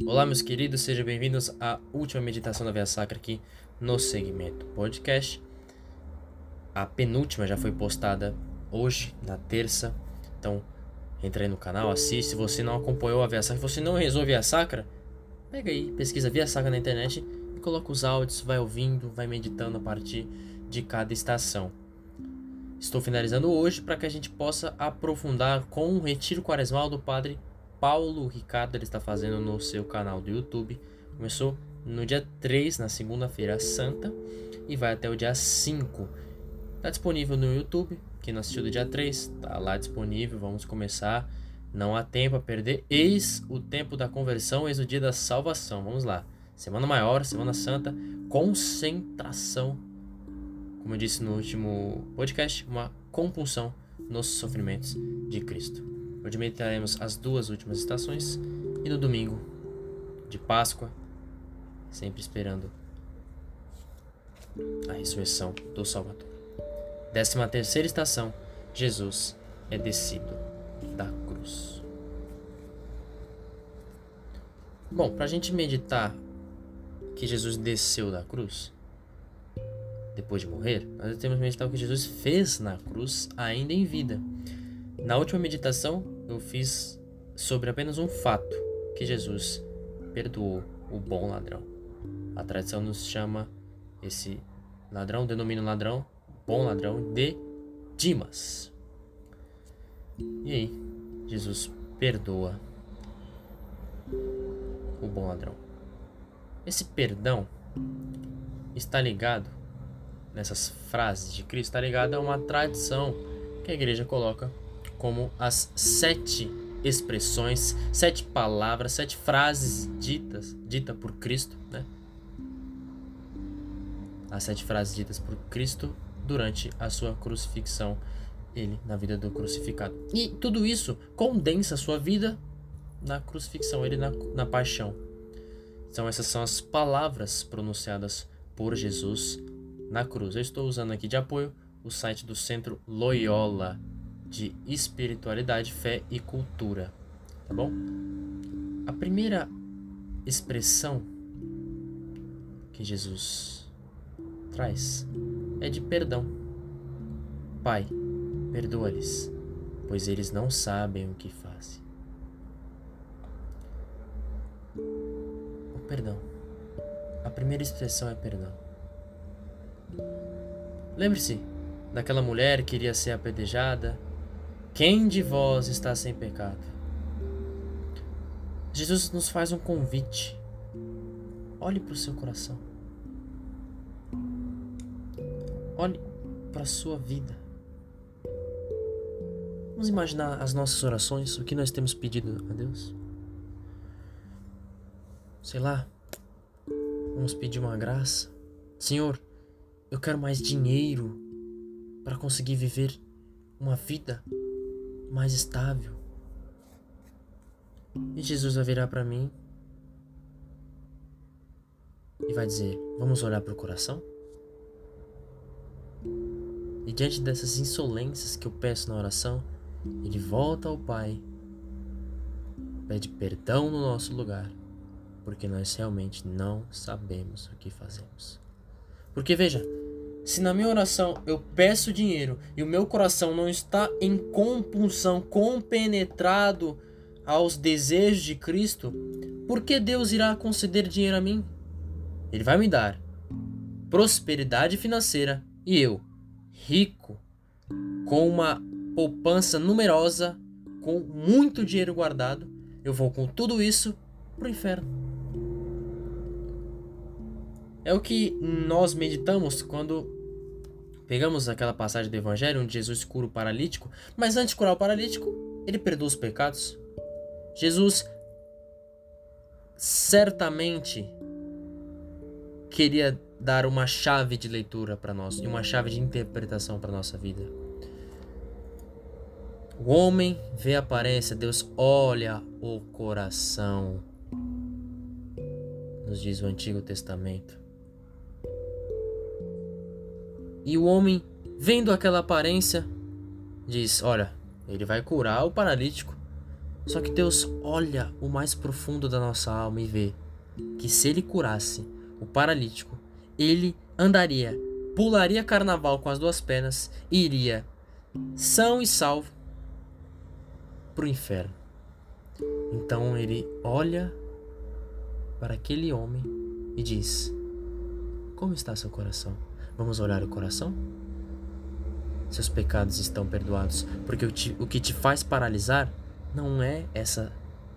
Olá, meus queridos, sejam bem-vindos à última meditação da Via Sacra aqui no segmento podcast. A penúltima já foi postada hoje, na terça. Então, entra aí no canal, assiste. Se você não acompanhou a Via Sacra, se você não rezou a Sacra, pega aí, pesquisa Via Sacra na internet e coloca os áudios, vai ouvindo, vai meditando a partir de cada estação. Estou finalizando hoje para que a gente possa aprofundar com o retiro quaresmal do Padre Paulo Ricardo ele está fazendo no seu canal do YouTube. Começou no dia 3, na segunda-feira santa, e vai até o dia 5. Está disponível no YouTube. Quem não assistiu do dia 3, está lá disponível. Vamos começar. Não há tempo a perder. Eis o tempo da conversão, eis o dia da salvação. Vamos lá. Semana maior, Semana Santa, concentração. Como eu disse no último podcast, uma compulsão nos sofrimentos de Cristo. Hoje meditaremos as duas últimas estações e no domingo de Páscoa, sempre esperando a ressurreição do Salvador. Décima terceira estação, Jesus é descido da cruz. Bom, para a gente meditar que Jesus desceu da cruz, depois de morrer, nós temos que meditar o que Jesus fez na cruz ainda em vida. Na última meditação, eu fiz sobre apenas um fato: que Jesus perdoou o bom ladrão. A tradição nos chama esse ladrão, denomina ladrão, bom ladrão, de Dimas. E aí, Jesus perdoa o bom ladrão. Esse perdão está ligado nessas frases de Cristo, está ligado a uma tradição que a igreja coloca como as sete expressões, sete palavras, sete frases ditas, dita por Cristo, né? As sete frases ditas por Cristo durante a sua crucifixão, ele na vida do crucificado. E tudo isso condensa a sua vida na crucifixão, ele na, na paixão. Então essas são as palavras pronunciadas por Jesus na cruz. Eu estou usando aqui de apoio o site do Centro Loyola de espiritualidade, fé e cultura, tá bom? A primeira expressão que Jesus traz é de perdão. Pai, perdoa-lhes, pois eles não sabem o que fazem. O perdão. A primeira expressão é perdão. Lembre-se daquela mulher que iria ser apedrejada quem de vós está sem pecado? Jesus nos faz um convite. Olhe para o seu coração. Olhe para a sua vida. Vamos imaginar as nossas orações, o que nós temos pedido a Deus? Sei lá, vamos pedir uma graça. Senhor, eu quero mais dinheiro para conseguir viver uma vida mais estável. E Jesus vai virar para mim e vai dizer: Vamos olhar para o coração? E diante dessas insolências que eu peço na oração, ele volta ao Pai, pede perdão no nosso lugar, porque nós realmente não sabemos o que fazemos. Porque veja, se na minha oração eu peço dinheiro e o meu coração não está em compulsão, compenetrado aos desejos de Cristo, por que Deus irá conceder dinheiro a mim? Ele vai me dar prosperidade financeira e eu, rico, com uma poupança numerosa, com muito dinheiro guardado, eu vou com tudo isso para o inferno. É o que nós meditamos quando pegamos aquela passagem do Evangelho onde Jesus cura o paralítico, mas antes de curar o paralítico, ele perdoa os pecados. Jesus certamente queria dar uma chave de leitura para nós e uma chave de interpretação para nossa vida. O homem vê a aparência, Deus olha o coração. Nos diz o Antigo Testamento. E o homem, vendo aquela aparência, diz: Olha, ele vai curar o paralítico. Só que Deus olha o mais profundo da nossa alma e vê que se ele curasse o paralítico, ele andaria, pularia carnaval com as duas pernas e iria são e salvo para o inferno. Então ele olha para aquele homem e diz: Como está seu coração? Vamos olhar o coração? Seus pecados estão perdoados, porque o, te, o que te faz paralisar não é essa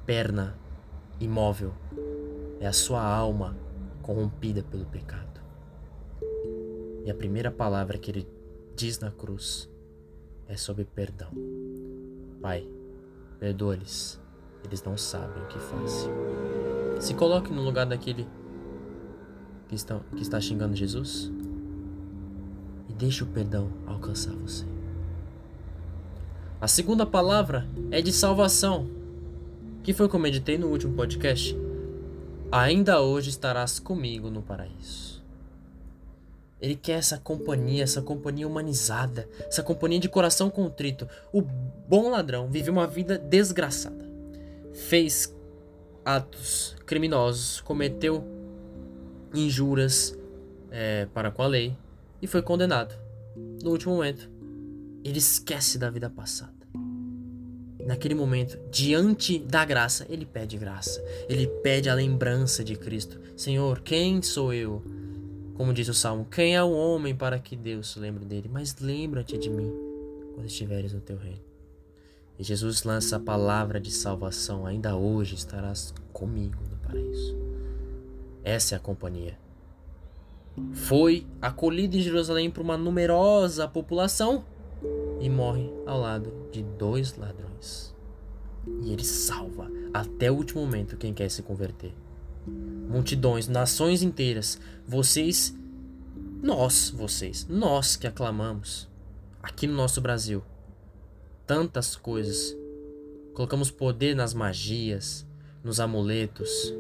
perna imóvel, é a sua alma corrompida pelo pecado. E a primeira palavra que ele diz na cruz é sobre perdão. Pai, perdoa-lhes, eles não sabem o que fazem. Se coloque no lugar daquele que, estão, que está xingando Jesus deixe o perdão alcançar você. A segunda palavra é de salvação, que foi como meditei no último podcast. Ainda hoje estarás comigo no paraíso. Ele quer essa companhia, essa companhia humanizada, essa companhia de coração contrito. O bom ladrão vive uma vida desgraçada. Fez atos criminosos, cometeu injuras é, para com a lei e foi condenado. No último momento, ele esquece da vida passada. Naquele momento, diante da graça, ele pede graça. Ele pede a lembrança de Cristo. Senhor, quem sou eu? Como diz o Salmo, quem é o homem para que Deus se lembre dele? Mas lembra-te de mim quando estiveres no teu reino. E Jesus lança a palavra de salvação. Ainda hoje estarás comigo no paraíso. Essa é a companhia. Foi acolhido em Jerusalém por uma numerosa população e morre ao lado de dois ladrões. E ele salva até o último momento quem quer se converter. Multidões, nações inteiras, vocês, nós, vocês, nós que aclamamos aqui no nosso Brasil tantas coisas. Colocamos poder nas magias, nos amuletos.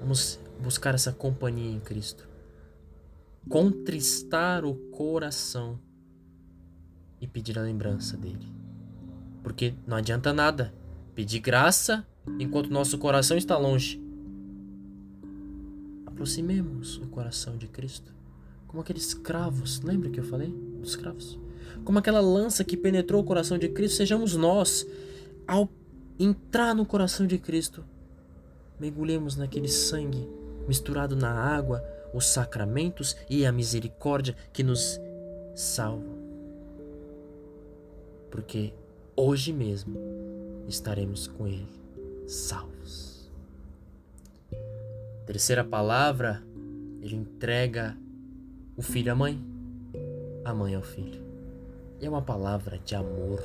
Vamos buscar essa companhia em Cristo. Contristar o coração e pedir a lembrança dele. Porque não adianta nada pedir graça enquanto nosso coração está longe. Aproximemos o coração de Cristo, como aqueles escravos. Lembra que eu falei dos escravos? Como aquela lança que penetrou o coração de Cristo, sejamos nós, ao entrar no coração de Cristo, mergulhemos naquele sangue misturado na água, os sacramentos e a misericórdia que nos salvam porque hoje mesmo estaremos com Ele salvos. Terceira palavra, ele entrega o filho à mãe, a mãe ao filho. E é uma palavra de amor.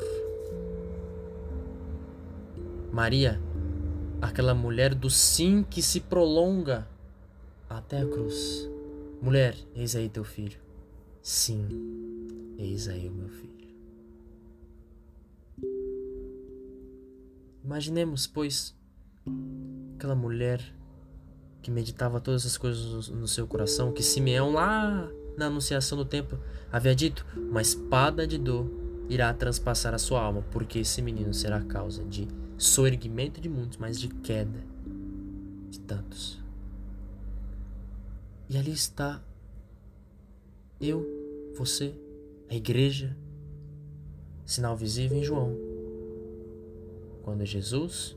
Maria, aquela mulher do sim que se prolonga até a cruz. Mulher, eis aí teu filho. Sim, eis aí o meu filho. Imaginemos, pois, aquela mulher que meditava todas as coisas no seu coração, que Simeão, lá na anunciação do templo, havia dito: Uma espada de dor irá transpassar a sua alma, porque esse menino será causa de soerguimento de muitos, mas de queda de tantos. E ali está eu, você, a igreja, sinal visível em João quando Jesus,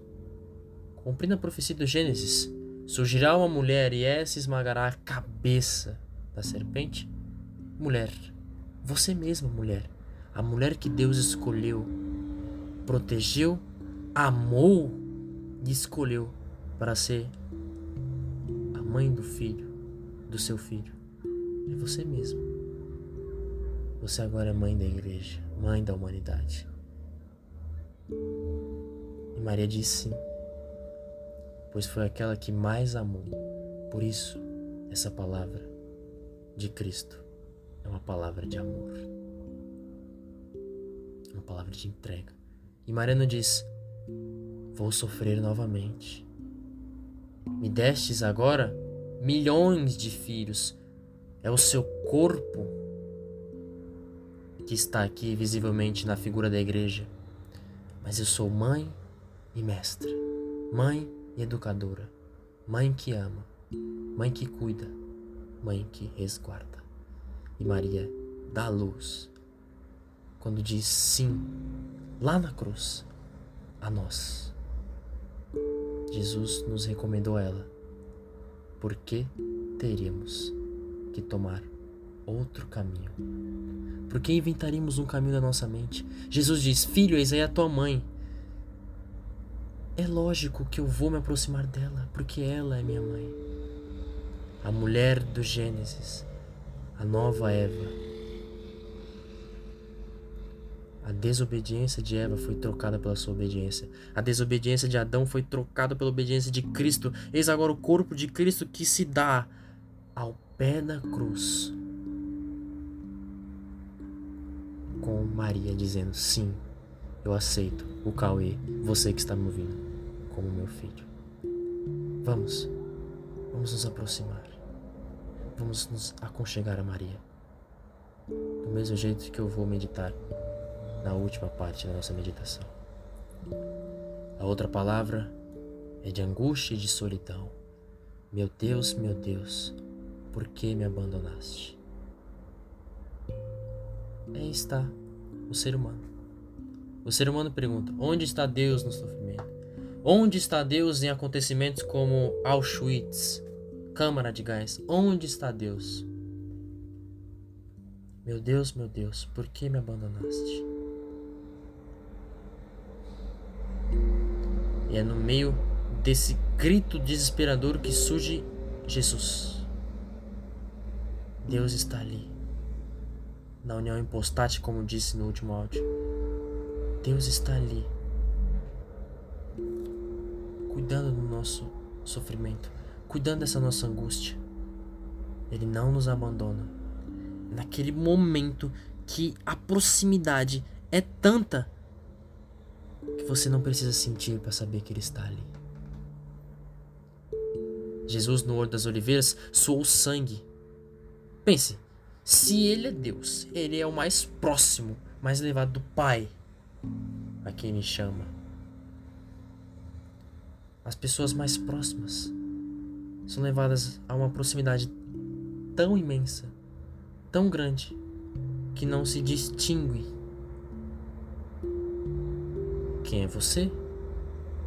cumprindo a profecia do Gênesis, surgirá uma mulher e essa esmagará a cabeça da serpente. Mulher, você mesma, mulher, a mulher que Deus escolheu, protegeu, amou e escolheu para ser a mãe do filho, do seu filho. É você mesmo. Você agora é mãe da igreja, mãe da humanidade. E Maria disse sim, pois foi aquela que mais amou. Por isso, essa palavra de Cristo é uma palavra de amor, uma palavra de entrega. E Maria não diz: Vou sofrer novamente. Me destes agora milhões de filhos. É o seu corpo que está aqui visivelmente na figura da igreja. Mas eu sou mãe e mestra, mãe e educadora, mãe que ama, mãe que cuida, mãe que resguarda. E Maria dá luz quando diz sim, lá na cruz, a nós. Jesus nos recomendou a ela, porque teríamos que tomar outro caminho. Porque inventaríamos um caminho da nossa mente. Jesus diz: Filho, eis aí a tua mãe. É lógico que eu vou me aproximar dela, porque ela é minha mãe. A mulher do Gênesis, a nova Eva. A desobediência de Eva foi trocada pela sua obediência. A desobediência de Adão foi trocada pela obediência de Cristo. Eis agora o corpo de Cristo que se dá ao pé da cruz com Maria dizendo: Sim, eu aceito o Cauê, você que está me ouvindo, como meu filho. Vamos, vamos nos aproximar, vamos nos aconchegar a Maria, do mesmo jeito que eu vou meditar na última parte da nossa meditação. A outra palavra é de angústia e de solidão. Meu Deus, meu Deus, por que me abandonaste? Aí está o ser humano. O ser humano pergunta: onde está Deus no sofrimento? Onde está Deus em acontecimentos como Auschwitz, Câmara de Gás? Onde está Deus? Meu Deus, meu Deus, por que me abandonaste? E é no meio desse grito desesperador que surge Jesus. Deus está ali na união impostática, como disse no último áudio. Deus está ali, cuidando do nosso sofrimento, cuidando dessa nossa angústia. Ele não nos abandona. Naquele momento que a proximidade é tanta que você não precisa sentir para saber que ele está ali. Jesus no Horto das Oliveiras suou sangue. Pense, se ele é Deus, ele é o mais próximo, mais elevado do Pai a quem ele chama. As pessoas mais próximas são levadas a uma proximidade tão imensa, tão grande, que não se distingue quem é você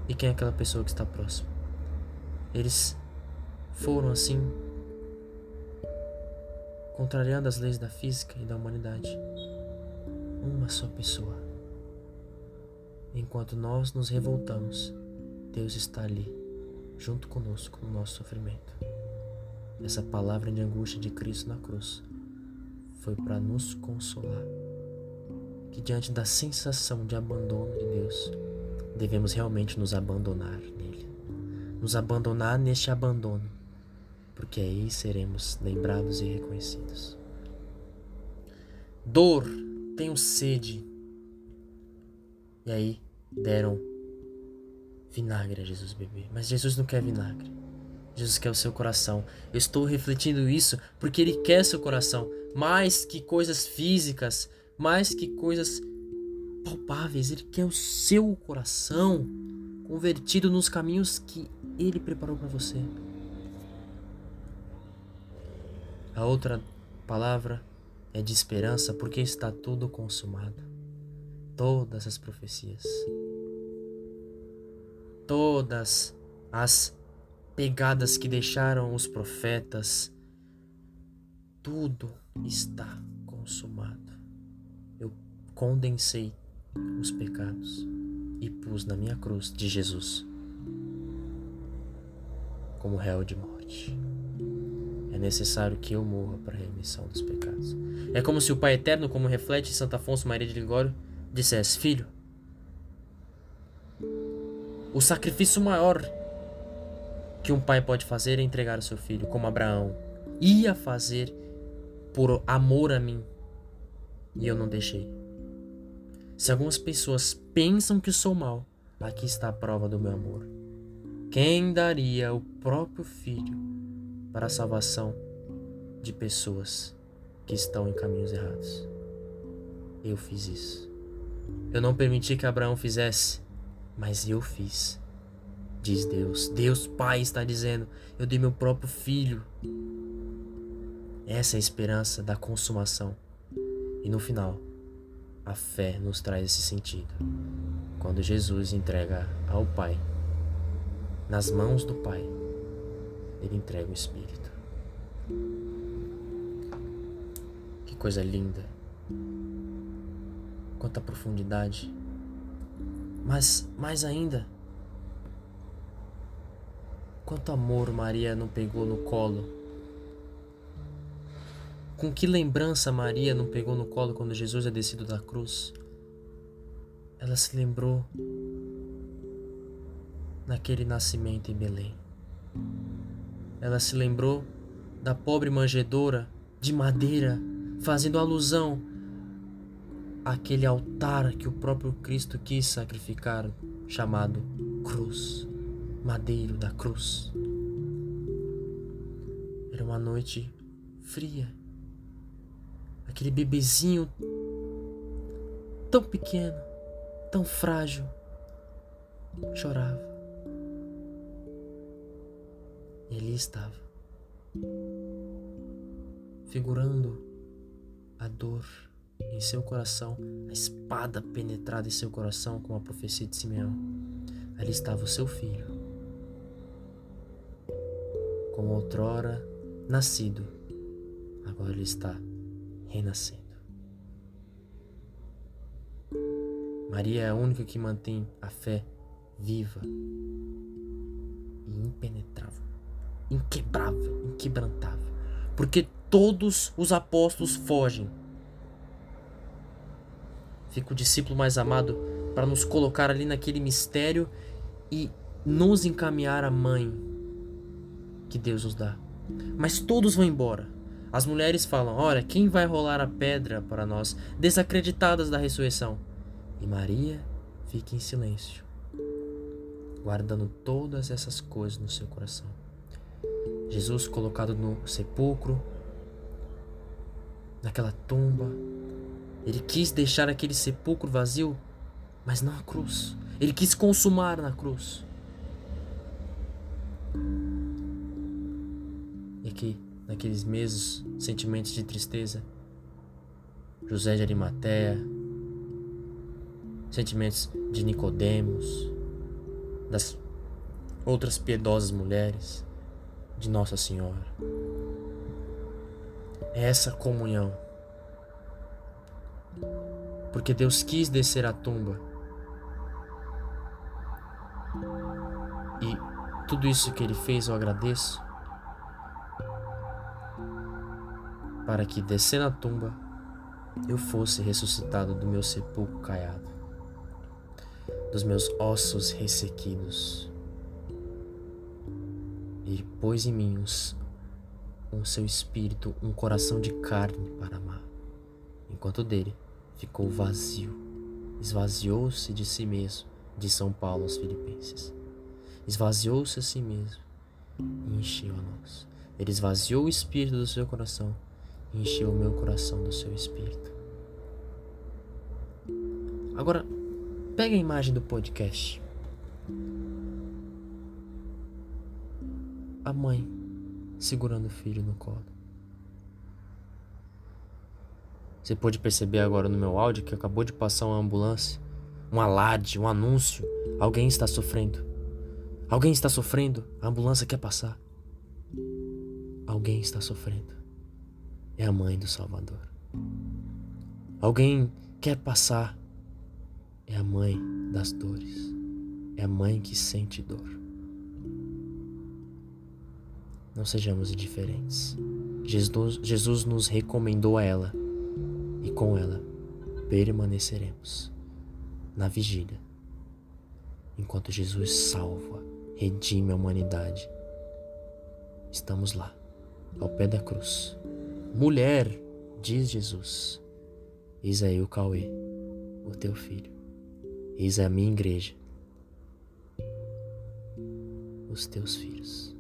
e quem é aquela pessoa que está próxima. Eles foram assim contrariando as leis da física e da humanidade. Uma só pessoa. Enquanto nós nos revoltamos, Deus está ali, junto conosco no nosso sofrimento. Essa palavra de angústia de Cristo na cruz foi para nos consolar. Que diante da sensação de abandono de Deus, devemos realmente nos abandonar nele. Nos abandonar neste abandono porque aí seremos lembrados e reconhecidos. Dor, tenho sede. E aí deram vinagre a Jesus beber. Mas Jesus não quer vinagre. Jesus quer o seu coração. Eu estou refletindo isso porque Ele quer seu coração. Mais que coisas físicas, mais que coisas palpáveis. Ele quer o seu coração convertido nos caminhos que Ele preparou para você. A outra palavra é de esperança, porque está tudo consumado. Todas as profecias, todas as pegadas que deixaram os profetas, tudo está consumado. Condensei os pecados e pus na minha cruz de Jesus como réu de morte necessário que eu morra para a remissão dos pecados. É como se o Pai Eterno, como reflete Santo Afonso Maria de Ligório, dissesse: Filho, o sacrifício maior que um pai pode fazer é entregar o seu filho, como Abraão ia fazer por amor a mim, e eu não deixei. Se algumas pessoas pensam que sou mal, aqui está a prova do meu amor. Quem daria o próprio filho para a salvação de pessoas que estão em caminhos errados. Eu fiz isso. Eu não permiti que Abraão fizesse mas eu fiz. Diz Deus. Deus Pai está dizendo: Eu dei meu próprio filho. Essa é a esperança da consumação. E no final, a fé nos traz esse sentido. Quando Jesus entrega ao Pai, nas mãos do Pai, ele entrega o Espírito. Que coisa linda. Quanta profundidade. Mas mais ainda, quanto amor Maria não pegou no colo com que lembrança Maria não pegou no colo quando Jesus é descido da cruz? Ela se lembrou naquele nascimento em Belém. Ela se lembrou da pobre manjedoura de madeira, fazendo alusão àquele altar que o próprio Cristo quis sacrificar, chamado cruz, madeiro da cruz. Era uma noite fria aquele bebezinho tão pequeno, tão frágil, chorava. E ali estava, figurando a dor em seu coração, a espada penetrada em seu coração, como a profecia de Simeão. Ali estava o seu filho, como outrora nascido, agora ele está renascendo. Maria é a única que mantém a fé viva e impenetrável, inquebrável, inquebrantável, porque todos os apóstolos fogem. Fica o discípulo mais amado para nos colocar ali naquele mistério e nos encaminhar à mãe que Deus nos dá. Mas todos vão embora. As mulheres falam: Olha, quem vai rolar a pedra para nós, desacreditadas da ressurreição? E Maria fica em silêncio, guardando todas essas coisas no seu coração. Jesus colocado no sepulcro, naquela tumba, ele quis deixar aquele sepulcro vazio, mas não a cruz. Ele quis consumar na cruz. E aqui naqueles meses sentimentos de tristeza. José de Arimateia, sentimentos de Nicodemos, das outras piedosas mulheres, de Nossa Senhora. É essa comunhão. Porque Deus quis descer à tumba. E tudo isso que ele fez eu agradeço para que, descendo a tumba, eu fosse ressuscitado do meu sepulcro caiado, dos meus ossos ressequidos, e pôs em mim um seu espírito, um coração de carne para amar, enquanto dele ficou vazio, esvaziou-se de si mesmo, de São Paulo aos Filipenses. Esvaziou-se a si mesmo e encheu a nós. Ele esvaziou o espírito do seu coração encheu o meu coração do seu espírito. Agora, pega a imagem do podcast. A mãe segurando o filho no colo. Você pode perceber agora no meu áudio que acabou de passar uma ambulância, um alarde, um anúncio. Alguém está sofrendo. Alguém está sofrendo. A ambulância quer passar. Alguém está sofrendo é a mãe do Salvador. Alguém quer passar, é a mãe das dores, é a mãe que sente dor. Não sejamos indiferentes. Jesus, Jesus nos recomendou a ela e com ela permaneceremos na vigília, enquanto Jesus salva, redime a humanidade. Estamos lá, ao pé da cruz Mulher, diz Jesus, eis aí o Cauê, o teu filho, eis a minha igreja, os teus filhos.